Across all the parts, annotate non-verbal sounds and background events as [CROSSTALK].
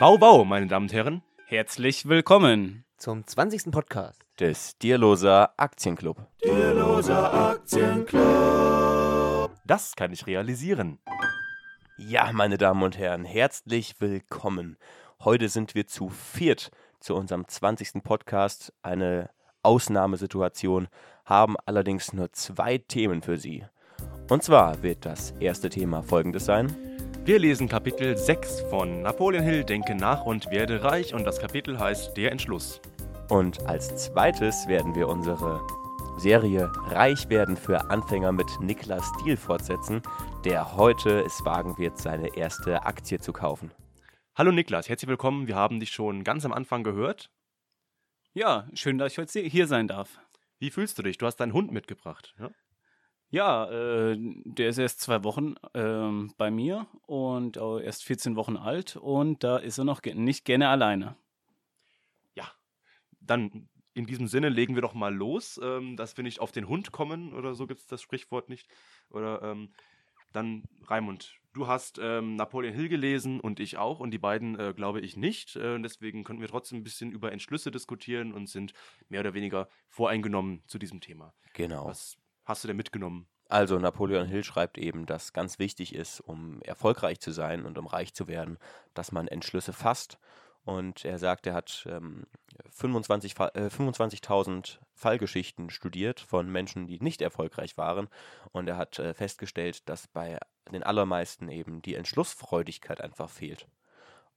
Wow, wow, meine Damen und Herren. Herzlich willkommen zum 20. Podcast des Dierloser Aktienclub. Dierloser Aktienclub. Das kann ich realisieren. Ja, meine Damen und Herren, herzlich willkommen. Heute sind wir zu viert zu unserem 20. Podcast. Eine Ausnahmesituation, haben allerdings nur zwei Themen für Sie. Und zwar wird das erste Thema folgendes sein. Wir lesen Kapitel 6 von Napoleon Hill, Denke nach und werde reich und das Kapitel heißt Der Entschluss. Und als zweites werden wir unsere Serie Reich werden für Anfänger mit Niklas Diel fortsetzen, der heute es wagen wird, seine erste Aktie zu kaufen. Hallo Niklas, herzlich willkommen. Wir haben dich schon ganz am Anfang gehört. Ja, schön, dass ich heute hier sein darf. Wie fühlst du dich? Du hast deinen Hund mitgebracht. Ja, ja äh, der ist erst zwei Wochen äh, bei mir und erst 14 Wochen alt und da ist er noch nicht gerne alleine. Ja, dann in diesem Sinne legen wir doch mal los, ähm, dass wir nicht auf den Hund kommen oder so gibt es das Sprichwort nicht. Oder ähm, dann Raimund, du hast ähm, Napoleon Hill gelesen und ich auch und die beiden äh, glaube ich nicht. Äh, deswegen könnten wir trotzdem ein bisschen über Entschlüsse diskutieren und sind mehr oder weniger voreingenommen zu diesem Thema. Genau. Was hast du denn mitgenommen? Also Napoleon Hill schreibt eben, dass ganz wichtig ist, um erfolgreich zu sein und um reich zu werden, dass man Entschlüsse fasst und er sagt, er hat ähm, 25.000 äh, 25 Fallgeschichten studiert von Menschen, die nicht erfolgreich waren. Und er hat äh, festgestellt, dass bei den allermeisten eben die Entschlussfreudigkeit einfach fehlt.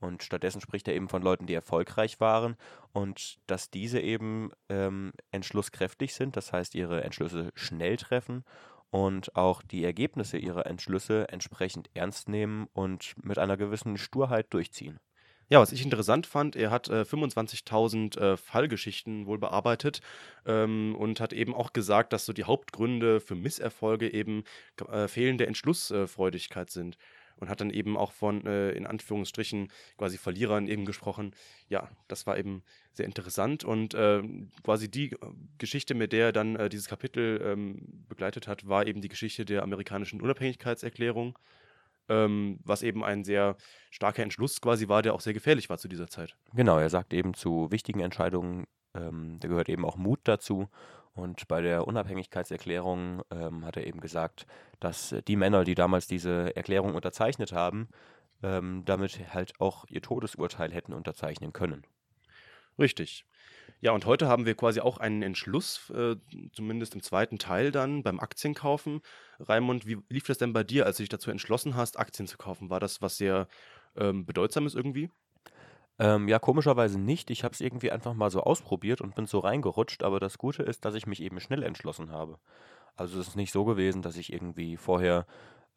Und stattdessen spricht er eben von Leuten, die erfolgreich waren und dass diese eben ähm, entschlusskräftig sind, das heißt ihre Entschlüsse schnell treffen und auch die Ergebnisse ihrer Entschlüsse entsprechend ernst nehmen und mit einer gewissen Sturheit durchziehen. Ja, was ich interessant fand, er hat äh, 25.000 äh, Fallgeschichten wohl bearbeitet ähm, und hat eben auch gesagt, dass so die Hauptgründe für Misserfolge eben äh, fehlende Entschlussfreudigkeit sind. Und hat dann eben auch von, äh, in Anführungsstrichen, quasi Verlierern eben gesprochen. Ja, das war eben sehr interessant. Und äh, quasi die Geschichte, mit der er dann äh, dieses Kapitel ähm, begleitet hat, war eben die Geschichte der amerikanischen Unabhängigkeitserklärung ähm, was eben ein sehr starker Entschluss quasi war, der auch sehr gefährlich war zu dieser Zeit. Genau, er sagt eben zu wichtigen Entscheidungen, ähm, da gehört eben auch Mut dazu. Und bei der Unabhängigkeitserklärung ähm, hat er eben gesagt, dass die Männer, die damals diese Erklärung unterzeichnet haben, ähm, damit halt auch ihr Todesurteil hätten unterzeichnen können. Richtig. Ja, und heute haben wir quasi auch einen Entschluss, äh, zumindest im zweiten Teil dann beim Aktienkaufen. Raimund, wie lief das denn bei dir, als du dich dazu entschlossen hast, Aktien zu kaufen? War das was sehr ähm, Bedeutsames irgendwie? Ähm, ja, komischerweise nicht. Ich habe es irgendwie einfach mal so ausprobiert und bin so reingerutscht. Aber das Gute ist, dass ich mich eben schnell entschlossen habe. Also es ist nicht so gewesen, dass ich irgendwie vorher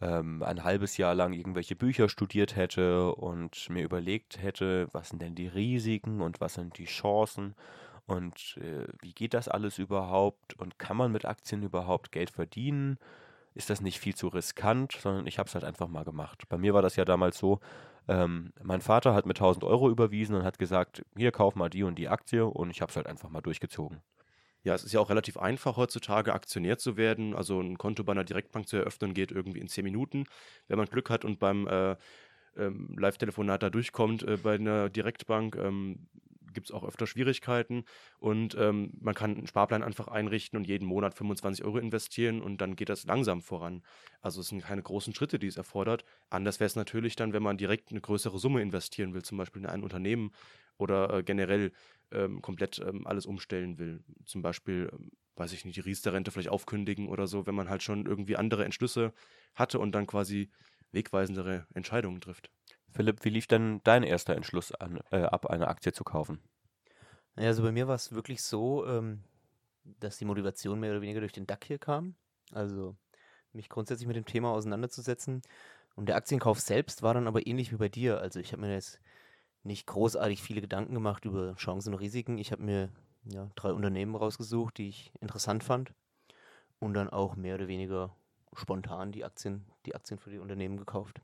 ähm, ein halbes Jahr lang irgendwelche Bücher studiert hätte und mir überlegt hätte, was sind denn die Risiken und was sind die Chancen und äh, wie geht das alles überhaupt und kann man mit Aktien überhaupt Geld verdienen? Ist das nicht viel zu riskant, sondern ich habe es halt einfach mal gemacht. Bei mir war das ja damals so, ähm, mein Vater hat mir 1000 Euro überwiesen und hat gesagt, hier kauf mal die und die Aktie und ich habe es halt einfach mal durchgezogen. Ja, es ist ja auch relativ einfach heutzutage Aktionär zu werden. Also ein Konto bei einer Direktbank zu eröffnen geht irgendwie in 10 Minuten. Wenn man Glück hat und beim äh, ähm, Live-Telefonat da durchkommt äh, bei einer Direktbank, ähm, gibt es auch öfter Schwierigkeiten und ähm, man kann einen Sparplan einfach einrichten und jeden Monat 25 Euro investieren und dann geht das langsam voran. Also es sind keine großen Schritte, die es erfordert. Anders wäre es natürlich dann, wenn man direkt eine größere Summe investieren will, zum Beispiel in ein Unternehmen oder äh, generell ähm, komplett ähm, alles umstellen will. Zum Beispiel, ähm, weiß ich nicht, die Riester-Rente vielleicht aufkündigen oder so, wenn man halt schon irgendwie andere Entschlüsse hatte und dann quasi wegweisendere Entscheidungen trifft. Philipp, wie lief denn dein erster Entschluss an, äh, ab, eine Aktie zu kaufen? Ja, also bei mir war es wirklich so, ähm, dass die Motivation mehr oder weniger durch den DAC hier kam. Also mich grundsätzlich mit dem Thema auseinanderzusetzen. Und der Aktienkauf selbst war dann aber ähnlich wie bei dir. Also ich habe mir jetzt nicht großartig viele Gedanken gemacht über Chancen und Risiken. Ich habe mir ja, drei Unternehmen rausgesucht, die ich interessant fand. Und dann auch mehr oder weniger spontan die Aktien, die Aktien für die Unternehmen gekauft.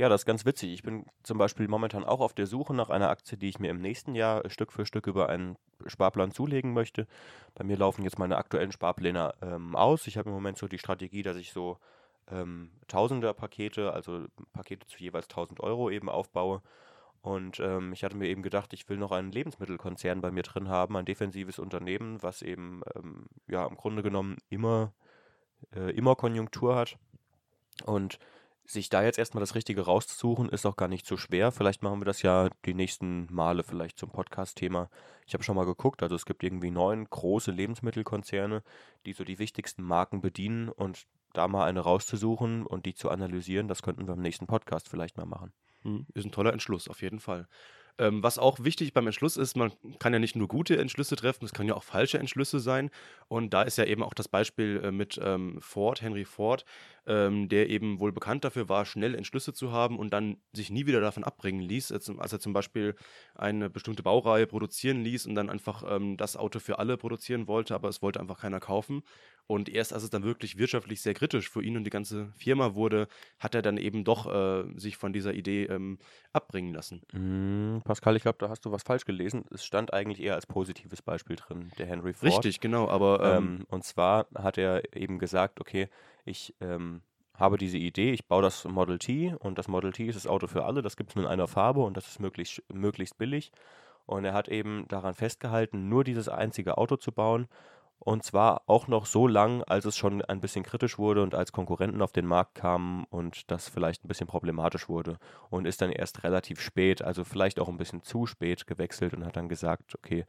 Ja, das ist ganz witzig. Ich bin zum Beispiel momentan auch auf der Suche nach einer Aktie, die ich mir im nächsten Jahr Stück für Stück über einen Sparplan zulegen möchte. Bei mir laufen jetzt meine aktuellen Sparpläne ähm, aus. Ich habe im Moment so die Strategie, dass ich so ähm, Tausender-Pakete, also Pakete zu jeweils 1000 Euro eben aufbaue. Und ähm, ich hatte mir eben gedacht, ich will noch einen Lebensmittelkonzern bei mir drin haben, ein defensives Unternehmen, was eben ähm, ja im Grunde genommen immer, äh, immer Konjunktur hat. Und sich da jetzt erstmal das Richtige rauszusuchen, ist auch gar nicht so schwer. Vielleicht machen wir das ja die nächsten Male vielleicht zum Podcast-Thema. Ich habe schon mal geguckt, also es gibt irgendwie neun große Lebensmittelkonzerne, die so die wichtigsten Marken bedienen und da mal eine rauszusuchen und die zu analysieren, das könnten wir im nächsten Podcast vielleicht mal machen. Mhm. Ist ein toller Entschluss, auf jeden Fall. Ähm, was auch wichtig beim Entschluss ist, man kann ja nicht nur gute Entschlüsse treffen, es können ja auch falsche Entschlüsse sein. Und da ist ja eben auch das Beispiel äh, mit ähm, Ford, Henry Ford, ähm, der eben wohl bekannt dafür war, schnell Entschlüsse zu haben und dann sich nie wieder davon abbringen ließ, als, er zum Beispiel eine bestimmte Baureihe produzieren ließ und dann einfach ähm, das Auto für alle produzieren wollte, aber es wollte einfach keiner kaufen. Und erst als es dann wirklich wirtschaftlich sehr kritisch für ihn und die ganze Firma wurde, hat er dann eben doch äh, sich von dieser Idee ähm, abbringen lassen. Mm, Pascal, ich glaube, da hast du was falsch gelesen. Es stand eigentlich eher als positives Beispiel drin, der Henry Ford. Richtig, genau, aber ähm, Ähm, und zwar hat er eben gesagt, okay, ich ähm, habe diese Idee, ich baue das Model T und das Model T ist das Auto für alle, das gibt es nur in einer Farbe und das ist möglichst, möglichst billig. Und er hat eben daran festgehalten, nur dieses einzige Auto zu bauen. Und zwar auch noch so lang, als es schon ein bisschen kritisch wurde und als Konkurrenten auf den Markt kamen und das vielleicht ein bisschen problematisch wurde. Und ist dann erst relativ spät, also vielleicht auch ein bisschen zu spät gewechselt und hat dann gesagt, okay,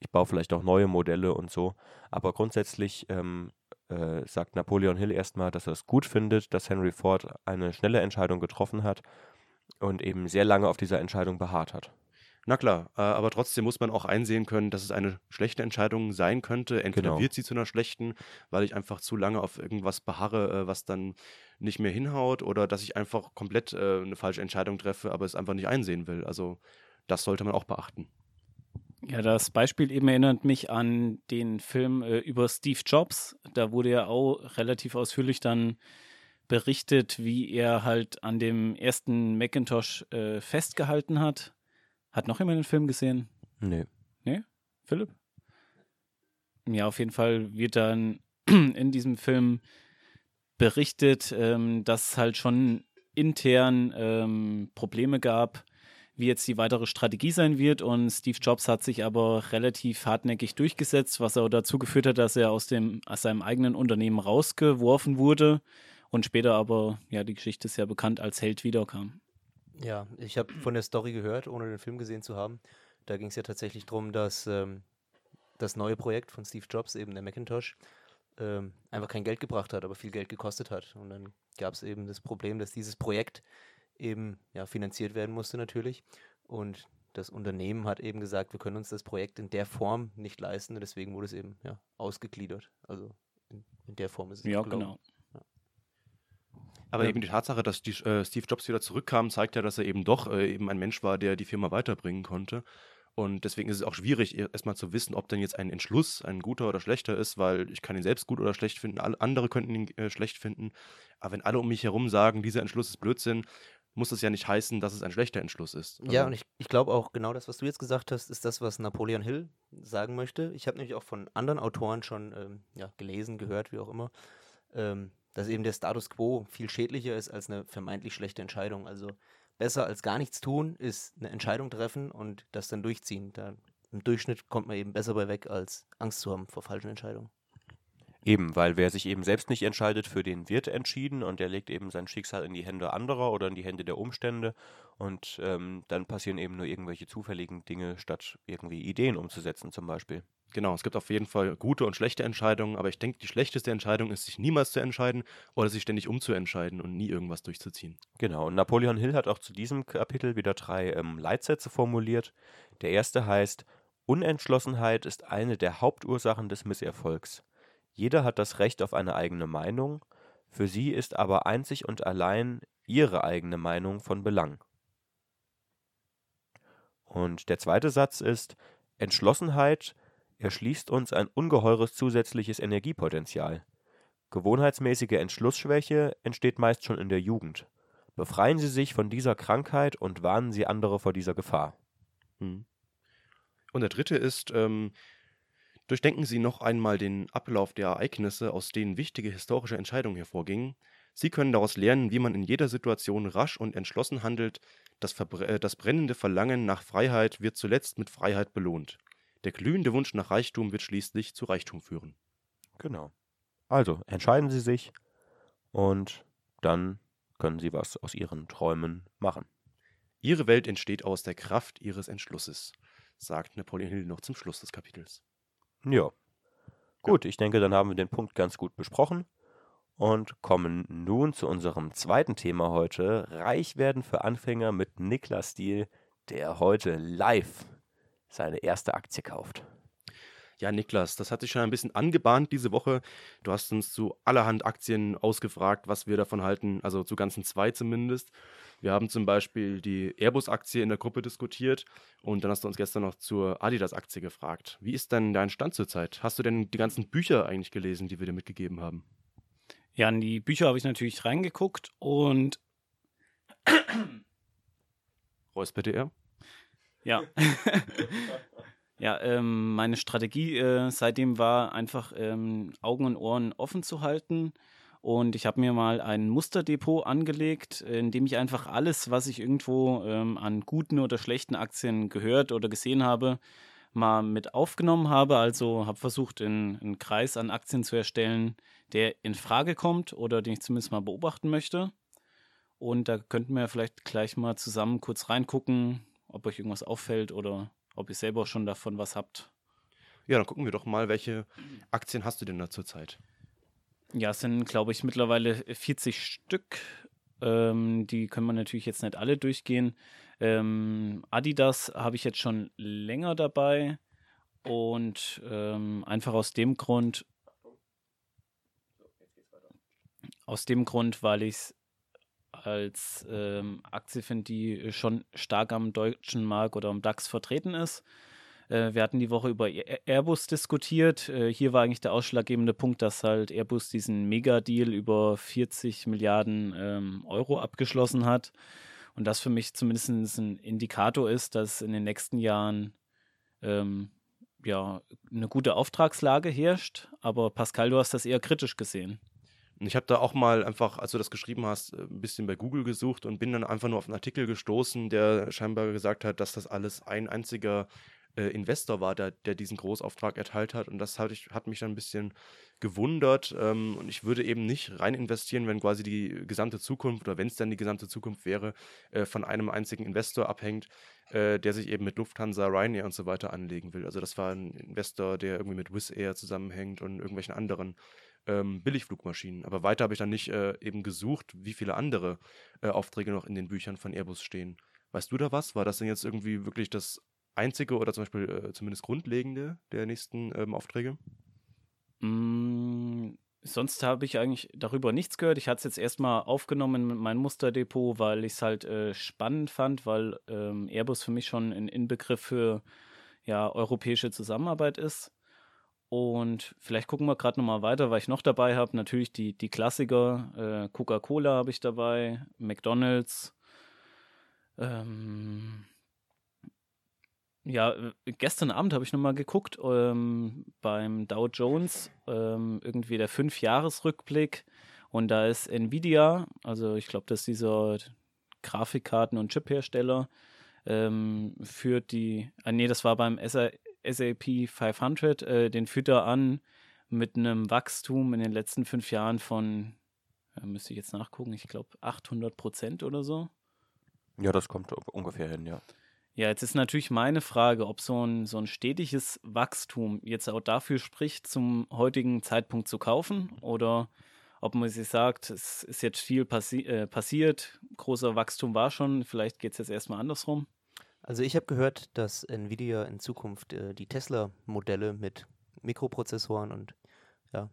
ich baue vielleicht auch neue Modelle und so. Aber grundsätzlich ähm, äh, sagt Napoleon Hill erstmal, dass er es gut findet, dass Henry Ford eine schnelle Entscheidung getroffen hat und eben sehr lange auf dieser Entscheidung beharrt hat. Na klar, äh, aber trotzdem muss man auch einsehen können, dass es eine schlechte Entscheidung sein könnte. Entweder Genau. wird sie zu einer schlechten, weil ich einfach zu lange auf irgendwas beharre, äh, was dann nicht mehr hinhaut, oder dass ich einfach komplett äh, eine falsche Entscheidung treffe, aber es einfach nicht einsehen will. Also das sollte man auch beachten. Ja, das Beispiel eben erinnert mich an den Film äh, über Steve Jobs. Da wurde ja auch relativ ausführlich dann berichtet, wie er halt an dem ersten Macintosh äh, festgehalten hat. Hat noch jemand den Film gesehen? Nee. Philipp? Ja, auf jeden Fall wird dann [CLEARS THROAT] in diesem Film berichtet, ähm, dass es halt schon intern ähm, Probleme gab, wie jetzt die weitere Strategie sein wird. Und Steve Jobs hat sich aber relativ hartnäckig durchgesetzt, was auch dazu geführt hat, dass er aus, dem, aus seinem eigenen Unternehmen rausgeworfen wurde und später aber, ja, die Geschichte ist ja bekannt, als Held wiederkam. Ja, ich habe von der Story gehört, ohne den Film gesehen zu haben. Da ging es ja tatsächlich darum, dass ähm, das neue Projekt von Steve Jobs, eben der Macintosh, ähm, einfach kein Geld gebracht hat, aber viel Geld gekostet hat. Und dann gab es eben das Problem, dass dieses Projekt eben ja, finanziert werden musste natürlich. Und das Unternehmen hat eben gesagt, wir können uns das Projekt in der Form nicht leisten und deswegen wurde es eben ja, ausgegliedert. Also in, in der Form ist es Ja, genau. Aber Ja. eben die Tatsache, dass die, äh, Steve Jobs wieder zurückkam, zeigt ja, dass er eben doch äh, eben ein Mensch war, der die Firma weiterbringen konnte. Und deswegen ist es auch schwierig, e- erstmal zu wissen, ob denn jetzt ein Entschluss ein guter oder schlechter ist, weil ich kann ihn selbst gut oder schlecht finden, alle andere könnten ihn äh, schlecht finden. Aber wenn alle um mich herum sagen, dieser Entschluss ist Blödsinn, muss das ja nicht heißen, dass es ein schlechter Entschluss ist. Ja, Also- und ich, ich glaube auch genau das, was du jetzt gesagt hast, ist das, was Napoleon Hill sagen möchte. Ich habe nämlich auch von anderen Autoren schon ähm, ja, gelesen, gehört, wie auch immer, ähm, dass eben der Status quo viel schädlicher ist als eine vermeintlich schlechte Entscheidung. Also besser als gar nichts tun ist eine Entscheidung treffen und das dann durchziehen. Da, Im Durchschnitt kommt man eben besser bei weg, als Angst zu haben vor falschen Entscheidungen. Eben, weil wer sich eben selbst nicht entscheidet, für den wird entschieden und der legt eben sein Schicksal in die Hände anderer oder in die Hände der Umstände und ähm, dann passieren eben nur irgendwelche zufälligen Dinge, statt irgendwie Ideen umzusetzen zum Beispiel. Genau, es gibt auf jeden Fall gute und schlechte Entscheidungen, aber ich denke, die schlechteste Entscheidung ist, sich niemals zu entscheiden oder sich ständig umzuentscheiden und nie irgendwas durchzuziehen. Genau, und Napoleon Hill hat auch zu diesem Kapitel wieder drei ähm, Leitsätze formuliert. Der erste heißt, Unentschlossenheit ist eine der Hauptursachen des Misserfolgs. Jeder hat das Recht auf eine eigene Meinung, für sie ist aber einzig und allein ihre eigene Meinung von Belang. Und der zweite Satz ist, Entschlossenheit erschließt uns ein ungeheures zusätzliches Energiepotenzial. Gewohnheitsmäßige Entschlussschwäche entsteht meist schon in der Jugend. Befreien Sie sich von dieser Krankheit und warnen Sie andere vor dieser Gefahr. Hm. Und der dritte ist, ähm, durchdenken Sie noch einmal den Ablauf der Ereignisse, aus denen wichtige historische Entscheidungen hervorgingen. Sie können daraus lernen, wie man in jeder Situation rasch und entschlossen handelt. Das, äh, das brennende Verlangen nach Freiheit wird zuletzt mit Freiheit belohnt. Der glühende Wunsch nach Reichtum wird schließlich zu Reichtum führen. Genau. Also entscheiden Sie sich und dann können Sie was aus Ihren Träumen machen. Ihre Welt entsteht aus der Kraft Ihres Entschlusses, sagt Napoleon Hill noch zum Schluss des Kapitels. Ja. Gut, ich denke, dann haben wir den Punkt ganz gut besprochen und kommen nun zu unserem zweiten Thema heute. Reich werden für Anfänger mit Niklas Stiel, der heute live seine erste Aktie kauft. Ja, Niklas, das hat sich schon ein bisschen angebahnt diese Woche. Du hast uns zu allerhand Aktien ausgefragt, was wir davon halten, also zu ganzen zwei zumindest. Wir haben zum Beispiel die Airbus-Aktie in der Gruppe diskutiert und dann hast du uns gestern noch zur Adidas-Aktie gefragt. Wie ist denn dein Stand zurzeit? Hast du denn die ganzen Bücher eigentlich gelesen, die wir dir mitgegeben haben? Ja, in die Bücher habe ich natürlich reingeguckt und. Räusper er? Ja. ja, ähm, meine Strategie äh, seitdem war einfach ähm, Augen und Ohren offen zu halten und ich habe mir mal ein Musterdepot angelegt, in dem ich einfach alles, was ich irgendwo ähm, an guten oder schlechten Aktien gehört oder gesehen habe, mal mit aufgenommen habe. Also habe versucht, in, einen Kreis an Aktien zu erstellen, der in Frage kommt oder den ich zumindest mal beobachten möchte. Und da könnten wir vielleicht gleich mal zusammen kurz reingucken, ob euch irgendwas auffällt oder ob ihr selber schon davon was habt. Ja, dann gucken wir doch mal, welche Aktien hast du denn da zurzeit? Ja, es sind, glaube ich, mittlerweile 40 Stück. Ähm, die können wir natürlich jetzt nicht alle durchgehen. Ähm, Adidas habe ich jetzt schon länger dabei und ähm, einfach aus dem Grund, aus dem Grund, weil ich es als ähm, Aktie finde, die schon stark am deutschen Markt oder am DAX vertreten ist. Äh, wir hatten die Woche über Airbus diskutiert. Äh, hier war eigentlich der ausschlaggebende Punkt, dass halt Airbus diesen Mega-Deal über 40 Milliarden ähm, Euro abgeschlossen hat. Und das für mich zumindest ein Indikator ist, dass in den nächsten Jahren ähm, ja, eine gute Auftragslage herrscht. Aber Pascal, du hast das eher kritisch gesehen. Ich habe da auch mal einfach, als du das geschrieben hast, ein bisschen bei Google gesucht und bin dann einfach nur auf einen Artikel gestoßen, der scheinbar gesagt hat, dass das alles ein einziger äh, Investor war, der, der diesen Großauftrag erteilt hat. Und das hat, ich, hat mich dann ein bisschen gewundert. Ähm, und ich würde eben nicht rein investieren, wenn quasi die gesamte Zukunft oder wenn es dann die gesamte Zukunft wäre, äh, von einem einzigen Investor abhängt, äh, der sich eben mit Lufthansa, Ryanair und so weiter anlegen will. Also das war ein Investor, der irgendwie mit Wizz Air zusammenhängt und irgendwelchen anderen ähm, Billigflugmaschinen. Aber weiter habe ich dann nicht äh, eben gesucht, wie viele andere äh, Aufträge noch in den Büchern von Airbus stehen. Weißt du da was? War das denn jetzt irgendwie wirklich das einzige oder zum Beispiel äh, zumindest grundlegende der nächsten ähm, Aufträge? Mm, sonst habe ich eigentlich darüber nichts gehört. Ich hatte es jetzt erstmal aufgenommen mit meinem Musterdepot, weil ich es halt äh, spannend fand, weil ähm, Airbus für mich schon ein Inbegriff für ja, europäische Zusammenarbeit ist. Und vielleicht gucken wir gerade nochmal weiter, weil ich noch dabei habe. Natürlich die, die Klassiker. Äh, Coca-Cola habe ich dabei, McDonalds. Ähm, ja, äh, gestern Abend habe ich nochmal geguckt ähm, beim Dow Jones, ähm, irgendwie der Fünf-Jahres-Rückblick. Und da ist Nvidia, also ich glaube, das ist dieser Grafikkarten- und Chip-Hersteller, ähm, führt die, ah nee, das war beim SAP 500, äh, den führt er an mit einem Wachstum in den letzten fünf Jahren von, ja, müsste ich jetzt nachgucken, ich glaube 800 Prozent oder so. Ja, das kommt ungefähr hin, ja. Ja, jetzt ist natürlich meine Frage, ob so ein, so ein stetiges Wachstum jetzt auch dafür spricht, zum heutigen Zeitpunkt zu kaufen oder ob man sich sagt, es ist jetzt viel passi äh, passiert, großer Wachstum war schon, vielleicht geht es jetzt erstmal andersrum. Also ich habe gehört, dass Nvidia in Zukunft äh, die Tesla-Modelle mit Mikroprozessoren und ja,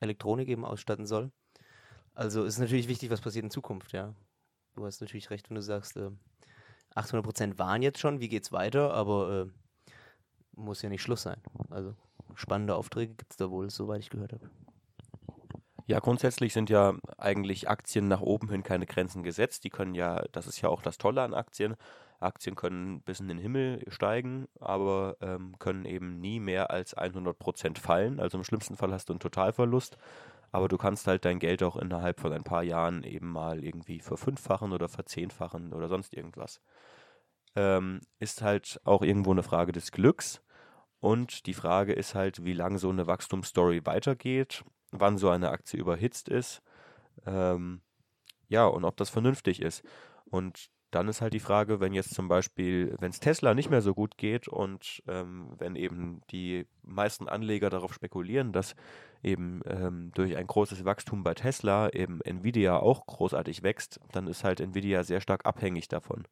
Elektronik eben ausstatten soll. Also ist natürlich wichtig, was passiert in Zukunft, ja. Du hast natürlich recht, wenn du sagst, äh, 800 Prozent waren jetzt schon, wie geht's weiter, aber äh, muss ja nicht Schluss sein. Also spannende Aufträge gibt es da wohl, soweit ich gehört habe. Ja, grundsätzlich sind ja eigentlich Aktien nach oben hin keine Grenzen gesetzt. Die können ja, das ist ja auch das Tolle an Aktien. Aktien können bis in den Himmel steigen, aber ähm, können eben nie mehr als 100 Prozent fallen. Also im schlimmsten Fall hast du einen Totalverlust. aber du kannst halt dein Geld auch innerhalb von ein paar Jahren eben mal irgendwie verfünffachen oder verzehnfachen oder sonst irgendwas. Ähm, ist halt auch irgendwo eine Frage des Glücks. Und die Frage ist halt, wie lange so eine Wachstumsstory weitergeht, wann so eine Aktie überhitzt ist. Ähm, ja, und ob das vernünftig ist. Und dann ist halt die Frage, wenn jetzt zum Beispiel, wenn es Tesla nicht mehr so gut geht und ähm, wenn eben die meisten Anleger darauf spekulieren, dass eben ähm, durch ein großes Wachstum bei Tesla eben Nvidia auch großartig wächst, dann ist halt Nvidia sehr stark abhängig davon.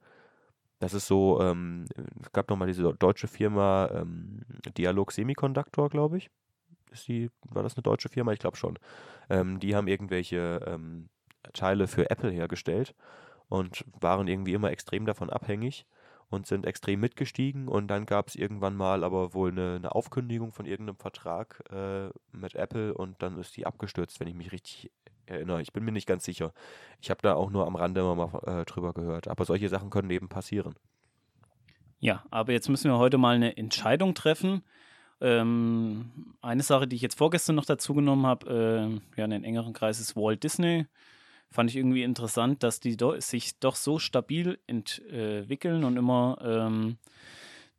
Das ist so, ähm, es gab nochmal diese deutsche Firma ähm, Dialog Semiconductor, glaube ich. Ist die, war das eine deutsche Firma? Ich glaube schon. Ähm, die haben irgendwelche ähm, Teile für Apple hergestellt und waren irgendwie immer extrem davon abhängig und sind extrem mitgestiegen. Und dann gab es irgendwann mal aber wohl eine, eine Aufkündigung von irgendeinem Vertrag äh, mit Apple und dann ist die abgestürzt, wenn ich mich richtig erinnere. Ich bin mir nicht ganz sicher. Ich habe da auch nur am Rande mal äh, drüber gehört. Aber solche Sachen können eben passieren. Ja, aber jetzt müssen wir heute mal eine Entscheidung treffen. Ähm, eine Sache, die ich jetzt vorgestern noch dazu genommen habe, äh, ja, in den engeren Kreis ist Walt Disney fand ich irgendwie interessant, dass die do sich doch so stabil entwickeln und immer ähm,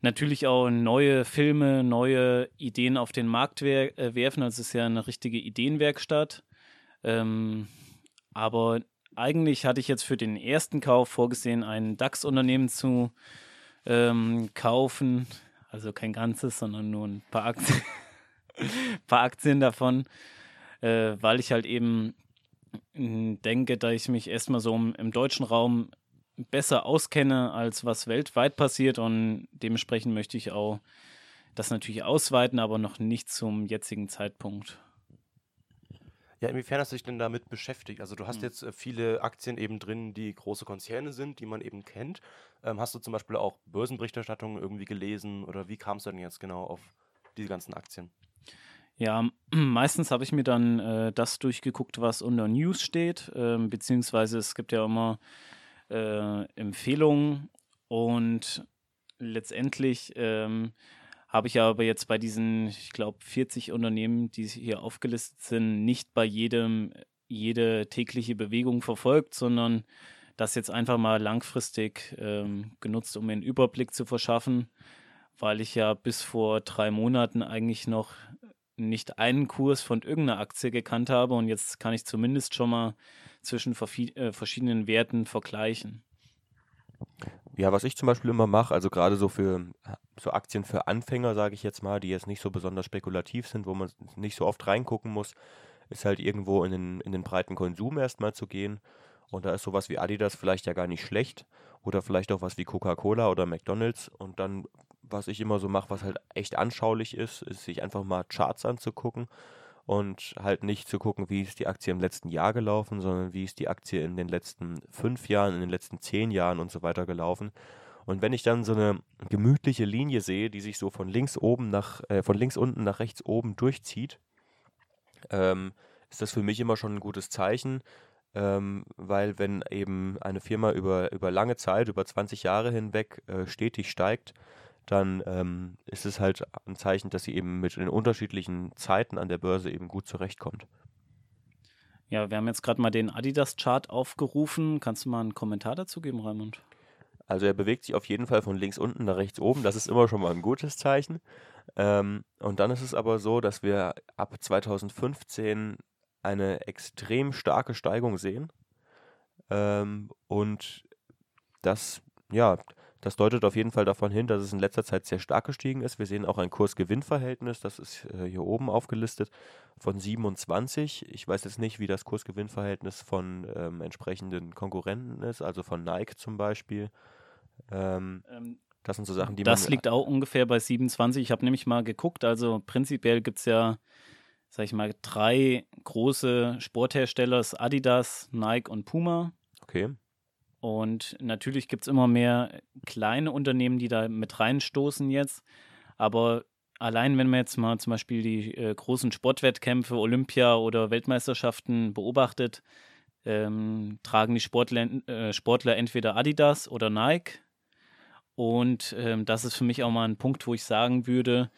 natürlich auch neue Filme, neue Ideen auf den Markt wer äh, werfen. Also es ist ja eine richtige Ideenwerkstatt. Ähm, aber eigentlich hatte ich jetzt für den ersten Kauf vorgesehen, ein DAX-Unternehmen zu ähm, kaufen. Also kein ganzes, sondern nur ein paar Aktien, [LAUGHS] paar Aktien davon, äh, weil ich halt eben denke, da ich mich erstmal so im, deutschen Raum besser auskenne, als was weltweit passiert und dementsprechend möchte ich auch das natürlich ausweiten, aber noch nicht zum jetzigen Zeitpunkt. Ja, inwiefern hast du dich denn damit beschäftigt? Also du hast hm. jetzt äh, viele Aktien eben drin, die große Konzerne sind, die man eben kennt. Ähm, hast du zum Beispiel auch Börsenberichterstattungen irgendwie gelesen oder wie kamst du denn jetzt genau auf diese ganzen Aktien? Ja, meistens habe ich mir dann äh, das durchgeguckt, was unter News steht, äh, beziehungsweise es gibt ja immer äh, Empfehlungen und letztendlich ähm, habe ich aber jetzt bei diesen, ich glaube, 40 Unternehmen, die hier aufgelistet sind, nicht bei jedem jede tägliche Bewegung verfolgt, sondern das jetzt einfach mal langfristig ähm, genutzt, um mir einen Überblick zu verschaffen, weil ich ja bis vor drei Monaten eigentlich noch nicht einen Kurs von irgendeiner Aktie gekannt habe und jetzt kann ich zumindest schon mal zwischen äh, verschiedenen Werten vergleichen. Ja, was ich zum Beispiel immer mache, also gerade so für so Aktien für Anfänger, sage ich jetzt mal, die jetzt nicht so besonders spekulativ sind, wo man nicht so oft reingucken muss, ist halt irgendwo in den, in den breiten Konsum erstmal zu gehen. Und da ist sowas wie Adidas vielleicht ja gar nicht schlecht. Oder vielleicht auch was wie Coca-Cola oder McDonalds. Und dann was ich immer so mache, was halt echt anschaulich ist, ist sich einfach mal Charts anzugucken und halt nicht zu gucken, wie ist die Aktie im letzten Jahr gelaufen, sondern wie ist die Aktie in den letzten fünf Jahren, in den letzten zehn Jahren und so weiter gelaufen. Und wenn ich dann so eine gemütliche Linie sehe, die sich so von links oben nach, äh, von links unten nach rechts oben durchzieht, ähm, ist das für mich immer schon ein gutes Zeichen, ähm, weil wenn eben eine Firma über, über lange Zeit, über 20 Jahre hinweg äh, stetig steigt, dann ähm, ist es halt ein Zeichen, dass sie eben mit den unterschiedlichen Zeiten an der Börse eben gut zurechtkommt. Ja, wir haben jetzt gerade mal den Adidas-Chart aufgerufen. Kannst du mal einen Kommentar dazu geben, Raimund? Also er bewegt sich auf jeden Fall von links unten nach rechts oben. Das ist immer schon mal ein gutes Zeichen. Ähm, und dann ist es aber so, dass wir ab 2015 eine extrem starke Steigung sehen. Ähm, und das, ja, das deutet auf jeden Fall davon hin, dass es in letzter Zeit sehr stark gestiegen ist. Wir sehen auch ein Kurs-Gewinn-Verhältnis, das ist äh, hier oben aufgelistet, von 27. Ich weiß jetzt nicht, wie das Kurs-Gewinn-Verhältnis von ähm, entsprechenden Konkurrenten ist, also von Nike zum Beispiel. Ähm, ähm, das sind so Sachen, die das man. Das liegt auch ungefähr bei 27. Ich habe nämlich mal geguckt, also prinzipiell gibt es ja, sag ich mal, drei große Sporthersteller: Adidas, Nike und Puma. Okay. Und natürlich gibt es immer mehr kleine Unternehmen, die da mit reinstoßen jetzt. Aber allein wenn man jetzt mal zum Beispiel die äh, großen Sportwettkämpfe, Olympia oder Weltmeisterschaften beobachtet, ähm, tragen die Sportler, äh, Sportler entweder Adidas oder Nike. Und ähm, das ist für mich auch mal ein Punkt, wo ich sagen würde,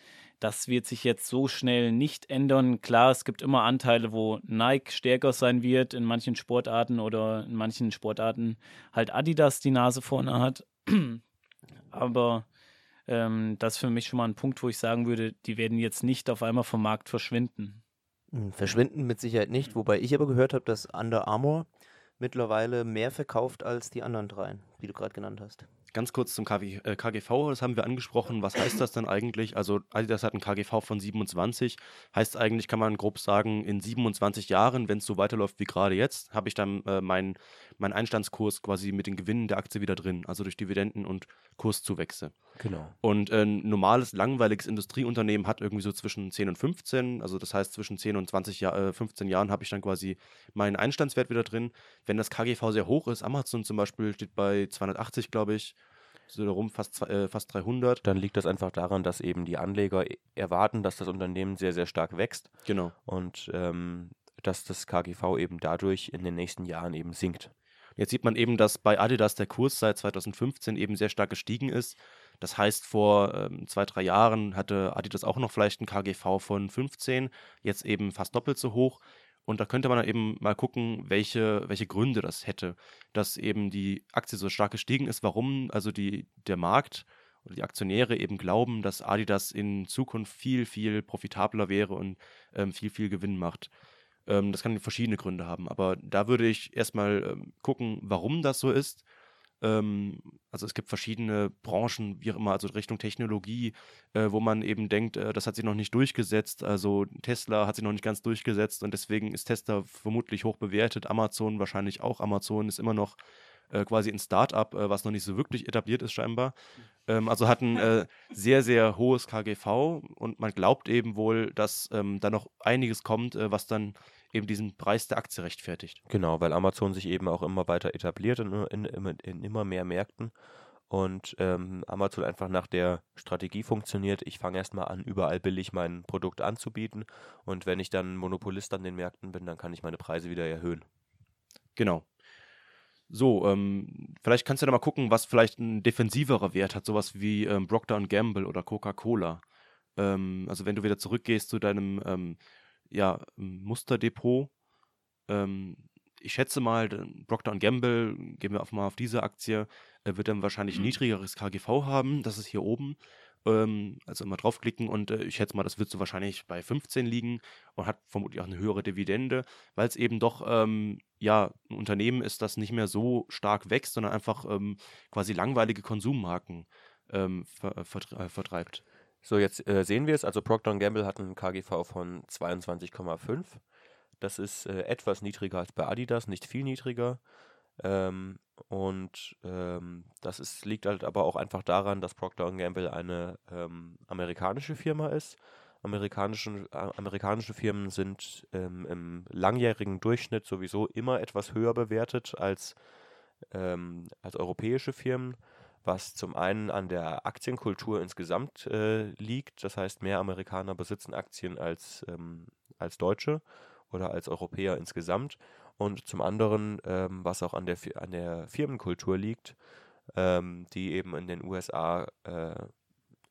das wird sich jetzt so schnell nicht ändern. Klar, es gibt immer Anteile, wo Nike stärker sein wird in manchen Sportarten oder in manchen Sportarten halt Adidas die Nase vorne hat. [CLEARS THROAT] Aber ähm, das ist für mich schon mal ein Punkt, wo ich sagen würde, die werden jetzt nicht auf einmal vom Markt verschwinden. Hm, verschwinden mit Sicherheit nicht, wobei ich aber gehört habe, dass Under Armour mittlerweile mehr verkauft als die anderen dreien, die du gerade genannt hast. Ganz kurz zum KW, äh, KGV, das haben wir angesprochen. Was heißt das dann eigentlich? Also Adidas hat ein KGV von 27. Heißt eigentlich, kann man grob sagen, in 27 Jahren, wenn es so weiterläuft wie gerade jetzt, habe ich dann äh, meinen mein Einstandskurs quasi mit den Gewinnen der Aktie wieder drin. Also durch Dividenden und Kurszuwächse. Genau. Und äh, ein normales, langweiliges Industrieunternehmen hat irgendwie so zwischen 10 und 15. Also das heißt, zwischen 10 und 20 Jahr, äh, 15 Jahren habe ich dann quasi meinen Einstandswert wieder drin. Wenn das KGV sehr hoch ist, Amazon zum Beispiel steht bei 280, glaube ich, so darum fast, äh, fast 300. Dann liegt das einfach daran, dass eben die Anleger e-, erwarten, dass das Unternehmen sehr, sehr stark wächst. Genau. Und ähm, dass das KGV eben dadurch in den nächsten Jahren eben sinkt. Jetzt sieht man eben, dass bei Adidas der Kurs seit 2015 eben sehr stark gestiegen ist. Das heißt, vor ähm, zwei, drei Jahren hatte Adidas auch noch vielleicht ein KGV von 15, jetzt eben fast doppelt so hoch. Und da könnte man eben mal gucken, welche, welche Gründe das hätte, dass eben die Aktie so stark gestiegen ist, warum? Also die, der Markt oder die Aktionäre eben glauben, dass Adidas in Zukunft viel, viel profitabler wäre und ähm, viel, viel Gewinn macht. Ähm, das kann verschiedene Gründe haben, aber da würde ich erstmal ähm, gucken, warum das so ist ähm, also es gibt verschiedene Branchen, wie auch immer, also Richtung Technologie, äh, wo man eben denkt, äh, das hat sich noch nicht durchgesetzt. Also Tesla hat sich noch nicht ganz durchgesetzt und deswegen ist Tesla vermutlich hoch bewertet. Amazon wahrscheinlich auch. Amazon ist immer noch äh, quasi ein Start-up, äh, was noch nicht so wirklich etabliert ist scheinbar. Ähm, also hat ein äh, [LAUGHS] sehr, sehr hohes KGV und man glaubt eben wohl, dass ähm, da noch einiges kommt, äh, was dann eben diesen Preis der Aktie rechtfertigt. Genau, weil Amazon sich eben auch immer weiter etabliert in, in, in, immer mehr Märkten und ähm, Amazon einfach nach der Strategie funktioniert. Ich fange erstmal an, überall billig mein Produkt anzubieten und wenn ich dann Monopolist an den Märkten bin, dann kann ich meine Preise wieder erhöhen. Genau. So, ähm, vielleicht kannst du da mal gucken, was vielleicht ein defensiverer Wert hat, sowas wie ähm, Procter Gamble oder Coca-Cola. Ähm, also wenn du wieder zurückgehst zu deinem ähm, ja, Musterdepot. Ähm, ich schätze mal, Procter Gamble, gehen wir auf mal auf diese Aktie, äh, wird dann wahrscheinlich mhm. niedrigeres KGV haben. Das ist hier oben. Ähm, also immer draufklicken und äh, ich schätze mal, das wird so wahrscheinlich bei 15 liegen und hat vermutlich auch eine höhere Dividende, weil es eben doch ähm, ja ein Unternehmen ist, das nicht mehr so stark wächst, sondern einfach ähm, quasi langweilige Konsummarken ähm, ver äh, vertreibt. So, jetzt äh, sehen wir es. Also Procter Gamble hat einen KGV von 22,5. Das ist äh, etwas niedriger als bei Adidas, nicht viel niedriger. Ähm, und ähm, das ist, liegt halt aber auch einfach daran, dass Procter Gamble eine ähm, amerikanische Firma ist. Amerikanische, äh, amerikanische Firmen sind ähm, im langjährigen Durchschnitt sowieso immer etwas höher bewertet als, ähm, als europäische Firmen was zum einen an der Aktienkultur insgesamt äh, liegt. Das heißt, mehr Amerikaner besitzen Aktien als, ähm, als Deutsche oder als Europäer insgesamt. Und zum anderen, ähm, was auch an der, an der Firmenkultur liegt, ähm, die eben in den USA äh,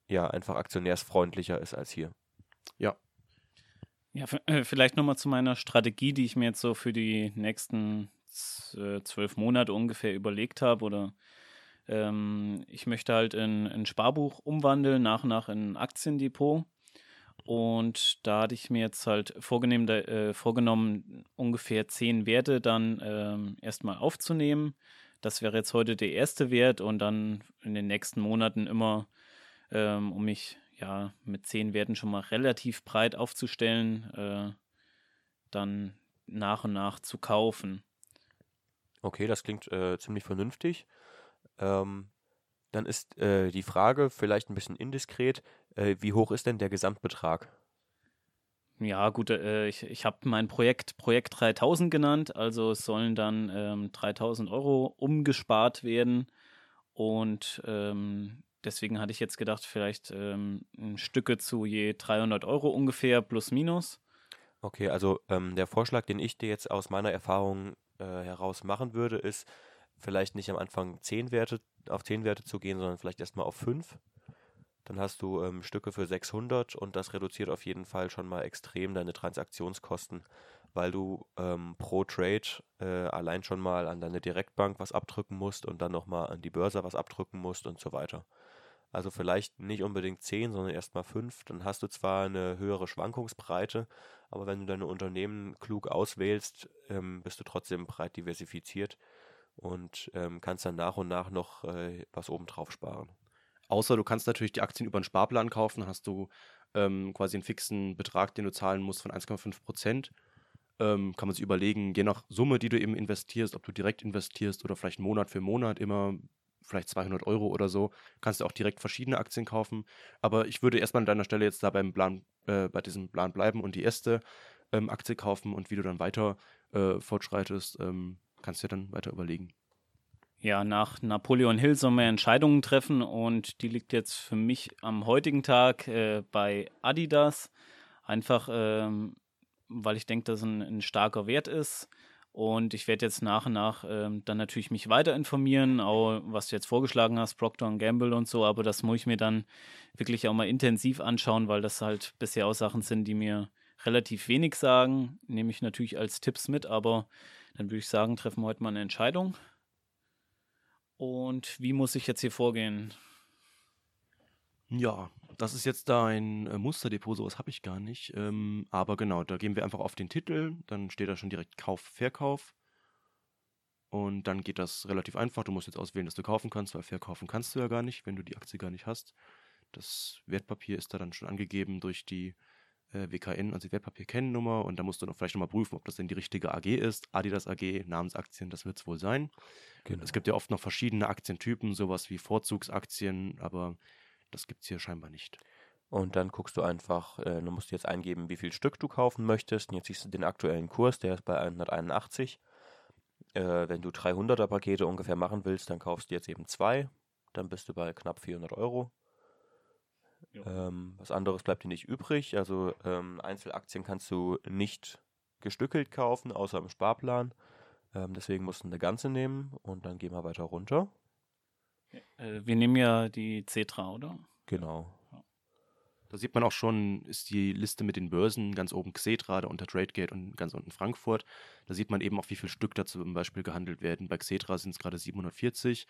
ja einfach aktionärsfreundlicher ist als hier. Ja. Ja, äh, vielleicht nochmal zu meiner Strategie, die ich mir jetzt so für die nächsten äh, zwölf Monate ungefähr überlegt habe oder ähm, ich möchte halt in ein Sparbuch umwandeln, nach und nach in ein Aktiendepot. Und da hatte ich mir jetzt halt vorgenommen, äh, vorgenommen ungefähr zehn Werte dann ähm, erstmal aufzunehmen. Das wäre jetzt heute der erste Wert und dann in den nächsten Monaten immer, ähm, um mich ja mit zehn Werten schon mal relativ breit aufzustellen, äh, dann nach und nach zu kaufen. Okay, das klingt äh, ziemlich vernünftig. Ähm, dann ist äh, die Frage vielleicht ein bisschen indiskret, äh, wie hoch ist denn der Gesamtbetrag? Ja, gut, äh, ich, ich habe mein Projekt Projekt 3000 genannt, also es sollen dann ähm, 3000 Euro umgespart werden und ähm, deswegen hatte ich jetzt gedacht, vielleicht ähm, Stücke zu je 300 Euro ungefähr plus minus. Okay, also ähm, der Vorschlag, den ich dir jetzt aus meiner Erfahrung äh, heraus machen würde, ist, vielleicht nicht am Anfang 10 Werte, auf 10 Werte zu gehen, sondern vielleicht erstmal auf 5. dann hast du ähm, Stücke für 600 und das reduziert auf jeden Fall schon mal extrem deine Transaktionskosten, weil du ähm, pro Trade äh, allein schon mal an deine Direktbank was abdrücken musst und dann nochmal an die Börse was abdrücken musst und so weiter. Also vielleicht nicht unbedingt 10, sondern erstmal 5. Dann hast du zwar eine höhere Schwankungsbreite, aber wenn du deine Unternehmen klug auswählst, ähm, bist du trotzdem breit diversifiziert und ähm, kannst dann nach und nach noch äh, was obendrauf sparen. Außer du kannst natürlich die Aktien über einen Sparplan kaufen, hast du ähm, quasi einen fixen Betrag, den du zahlen musst von 1,5 Prozent. Ähm, kann man sich überlegen, je nach Summe, die du eben investierst, ob du direkt investierst oder vielleicht Monat für Monat immer vielleicht 200 Euro oder so, kannst du auch direkt verschiedene Aktien kaufen. Aber ich würde erstmal an deiner Stelle jetzt da beim Plan, äh, bei diesem Plan bleiben und die erste ähm, Aktie kaufen und wie du dann weiter äh, fortschreitest, ähm, kannst du dir dann weiter überlegen. Ja, nach Napoleon Hill soll man Entscheidungen treffen und die liegt jetzt für mich am heutigen Tag äh, bei Adidas. Einfach, ähm, weil ich denke, dass ein, ein starker Wert ist. Und ich werde jetzt nach und nach ähm, dann natürlich mich weiter informieren, auch was du jetzt vorgeschlagen hast, Procter Gamble und so, aber das muss ich mir dann wirklich auch mal intensiv anschauen, weil das halt bisher auch Sachen sind, die mir relativ wenig sagen, nehme ich natürlich als Tipps mit, aber dann würde ich sagen, treffen wir heute mal eine Entscheidung. Und wie muss ich jetzt hier vorgehen? Ja, das ist jetzt da ein äh, Musterdepot, sowas habe ich gar nicht. Ähm, aber genau, da gehen wir einfach auf den Titel, dann steht da schon direkt Kauf, Verkauf. Und dann geht das relativ einfach. Du musst jetzt auswählen, dass du kaufen kannst, weil verkaufen kannst du ja gar nicht, wenn du die Aktie gar nicht hast. Das Wertpapier ist da dann schon angegeben durch die äh, WKN, also die Wertpapierkennnummer. Und da musst du noch vielleicht nochmal prüfen, ob das denn die richtige AG ist. Adidas AG, Namensaktien, das wird es wohl sein. Genau. Es gibt ja oft noch verschiedene Aktientypen, sowas wie Vorzugsaktien, aber das gibt es hier scheinbar nicht. Und dann guckst du einfach, äh, du musst jetzt eingeben, wie viel Stück du kaufen möchtest. Und jetzt siehst du den aktuellen Kurs, der ist bei 181. Äh, wenn du 300er Pakete ungefähr machen willst, dann kaufst du jetzt eben zwei. Dann bist du bei knapp 400 Euro. Ähm, was anderes bleibt dir nicht übrig. Also ähm, Einzelaktien kannst du nicht gestückelt kaufen, außer im Sparplan. Ähm, deswegen musst du eine ganze nehmen und dann gehen wir weiter runter. Äh, wir nehmen ja die Cetra, oder? Genau. Da sieht man auch schon, ist die Liste mit den Börsen ganz oben Xetra, da unter Tradegate und ganz unten Frankfurt. Da sieht man eben auch, wie viel Stück dazu zum Beispiel gehandelt werden. Bei Xetra sind es gerade 740.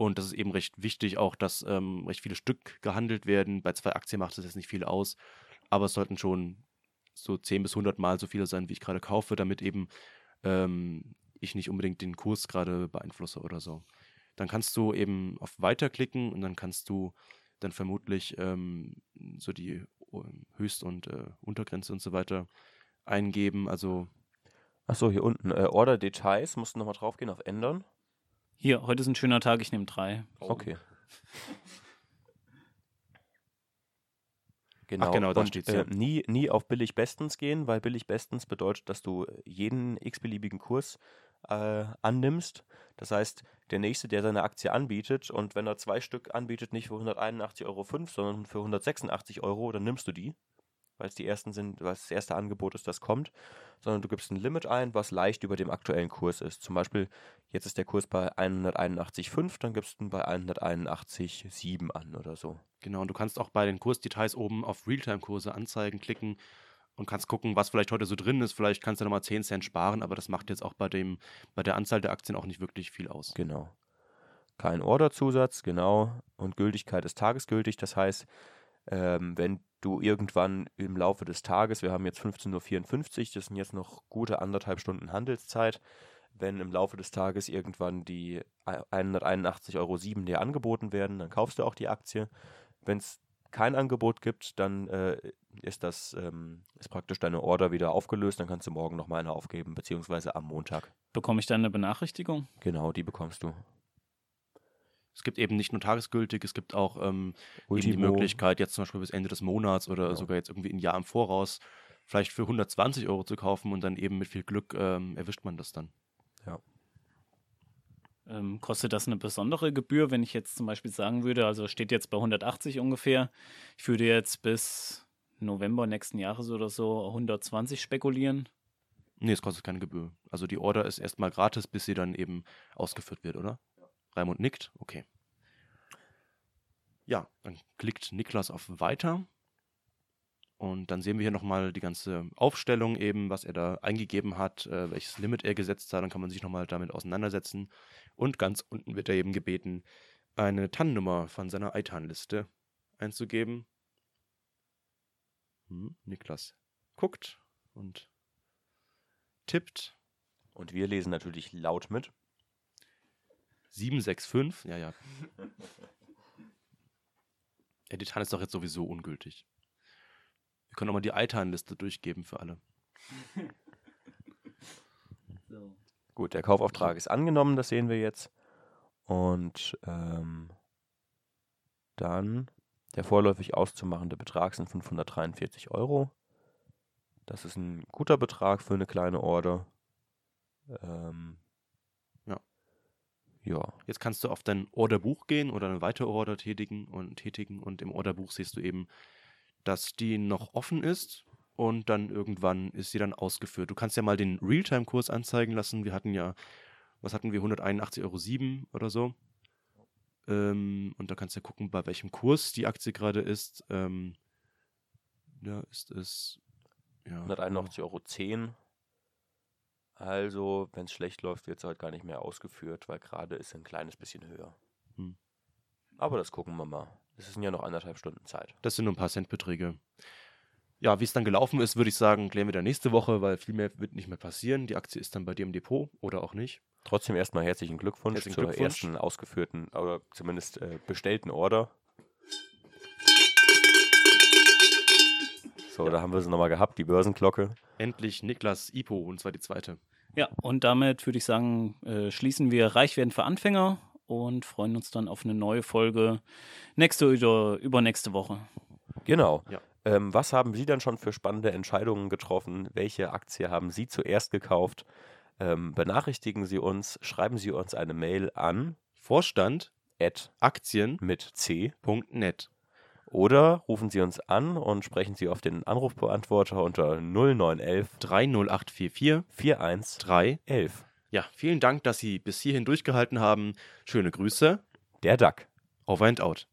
Und das ist eben recht wichtig auch, dass ähm, recht viele Stück gehandelt werden. Bei zwei Aktien macht das jetzt nicht viel aus, aber es sollten schon so 10 bis 100 Mal so viele sein, wie ich gerade kaufe, damit eben ähm, ich nicht unbedingt den Kurs gerade beeinflusse oder so. Dann kannst du eben auf Weiter klicken und dann kannst du dann vermutlich ähm, so die ähm, Höchst- und äh, Untergrenze und so weiter eingeben. Also Achso, hier unten. Äh, Order Details, musst du nochmal draufgehen auf Ändern. Hier, heute ist ein schöner Tag, ich nehme drei. Okay. [LAUGHS] Genau, Ach genau da steht äh, nie, nie auf billig bestens gehen, weil billig bestens bedeutet, dass du jeden x-beliebigen Kurs äh, annimmst. Das heißt, der nächste, der seine Aktie anbietet und wenn er zwei Stück anbietet, nicht für 181,05 Euro, sondern für 186 Euro, dann nimmst du die weil es die ersten sind, was das erste Angebot ist, das kommt, sondern du gibst ein Limit ein, was leicht über dem aktuellen Kurs ist. Zum Beispiel, jetzt ist der Kurs bei 181,5, dann gibst du ihn bei 181,7 an oder so. Genau, und du kannst auch bei den Kursdetails oben auf Realtime-Kurse anzeigen klicken und kannst gucken, was vielleicht heute so drin ist. Vielleicht kannst du nochmal 10 Cent sparen, aber das macht jetzt auch bei, dem, bei der Anzahl der Aktien auch nicht wirklich viel aus. Genau. Kein Orderzusatz, genau. Und Gültigkeit ist tagesgültig. Das heißt, ähm, wenn du irgendwann im Laufe des Tages, wir haben jetzt 15.54 Uhr, das sind jetzt noch gute anderthalb Stunden Handelszeit, wenn im Laufe des Tages irgendwann die 181,07 Euro dir angeboten werden, dann kaufst du auch die Aktie. Wenn es kein Angebot gibt, dann äh, ist das ähm, ist praktisch deine Order wieder aufgelöst, dann kannst du morgen nochmal eine aufgeben, beziehungsweise am Montag. Bekomme ich dann eine Benachrichtigung? Genau, die bekommst du. Es gibt eben nicht nur tagesgültig, es gibt auch ähm, eben die Möglichkeit, jetzt zum Beispiel bis Ende des Monats oder genau. sogar jetzt irgendwie ein Jahr im Voraus vielleicht für 120 Euro zu kaufen und dann eben mit viel Glück ähm, erwischt man das dann. Ja. Ähm, kostet das eine besondere Gebühr, wenn ich jetzt zum Beispiel sagen würde, also steht jetzt bei 180 ungefähr, ich würde jetzt bis November nächsten Jahres oder so 120 spekulieren? Nee, es kostet keine Gebühr. Also die Order ist erstmal gratis, bis sie dann eben ausgeführt wird, oder? Raimund nickt. Okay. Ja, dann klickt Niklas auf Weiter. Und dann sehen wir hier nochmal die ganze Aufstellung eben, was er da eingegeben hat, äh, welches Limit er gesetzt hat. Dann kann man sich nochmal damit auseinandersetzen. Und ganz unten wird er eben gebeten, eine TAN-Nummer von seiner ITAN-Liste einzugeben. Hm, Niklas guckt und tippt. Und wir lesen natürlich laut mit. 765, ja, ja. ja, die TAN ist doch jetzt sowieso ungültig. Wir können auch mal die ITAN-Liste durchgeben für alle. So. Gut, der Kaufauftrag ist angenommen, das sehen wir jetzt. Und ähm, dann der vorläufig auszumachende Betrag sind 543 Euro. Das ist ein guter Betrag für eine kleine Order. Ähm. Ja. Jetzt kannst du auf dein Orderbuch gehen oder eine weitere Order tätigen und tätigen und im Orderbuch siehst du eben, dass die noch offen ist und dann irgendwann ist sie dann ausgeführt. Du kannst ja mal den Realtime-Kurs anzeigen lassen. Wir hatten ja, was hatten wir, 181,07 Euro oder so. Ähm, und da kannst du ja gucken, bei welchem Kurs die Aktie gerade ist. Ähm, ja, ist es. Ja, 181,10 Euro. Also, wenn es schlecht läuft, wird es heute gar nicht mehr ausgeführt, weil gerade ist ein kleines bisschen höher. Hm. Aber das gucken wir mal. Es sind ja noch anderthalb Stunden Zeit. Das sind nur ein paar Centbeträge. Ja, wie es dann gelaufen ist, würde ich sagen, klären wir dann nächste Woche, weil viel mehr wird nicht mehr passieren. Die Aktie ist dann bei dir im Depot oder auch nicht. Trotzdem erstmal herzlichen Glückwunsch Herzlichen zur Glückwunsch. ersten ausgeführten oder zumindest äh, bestellten Order. So, da haben wir sie nochmal gehabt, die Börsenglocke. Endlich Niklas Ipo, und zwar die zweite. Ja, und damit würde ich sagen, äh, schließen wir Reich werden für Anfänger und freuen uns dann auf eine neue Folge nächste oder übernächste Woche. Genau. Ja. Ähm, was haben Sie dann schon für spannende Entscheidungen getroffen? Welche Aktie haben Sie zuerst gekauft? Ähm, benachrichtigen Sie uns, schreiben Sie uns eine Mail an Vorstand at Aktien.net. mit C oder rufen Sie uns an und sprechen Sie auf den Anrufbeantworter unter 0911 30844 41 3. 11. Ja, vielen Dank, dass Sie bis hierhin durchgehalten haben. Schöne Grüße. Der DAC. Over and out.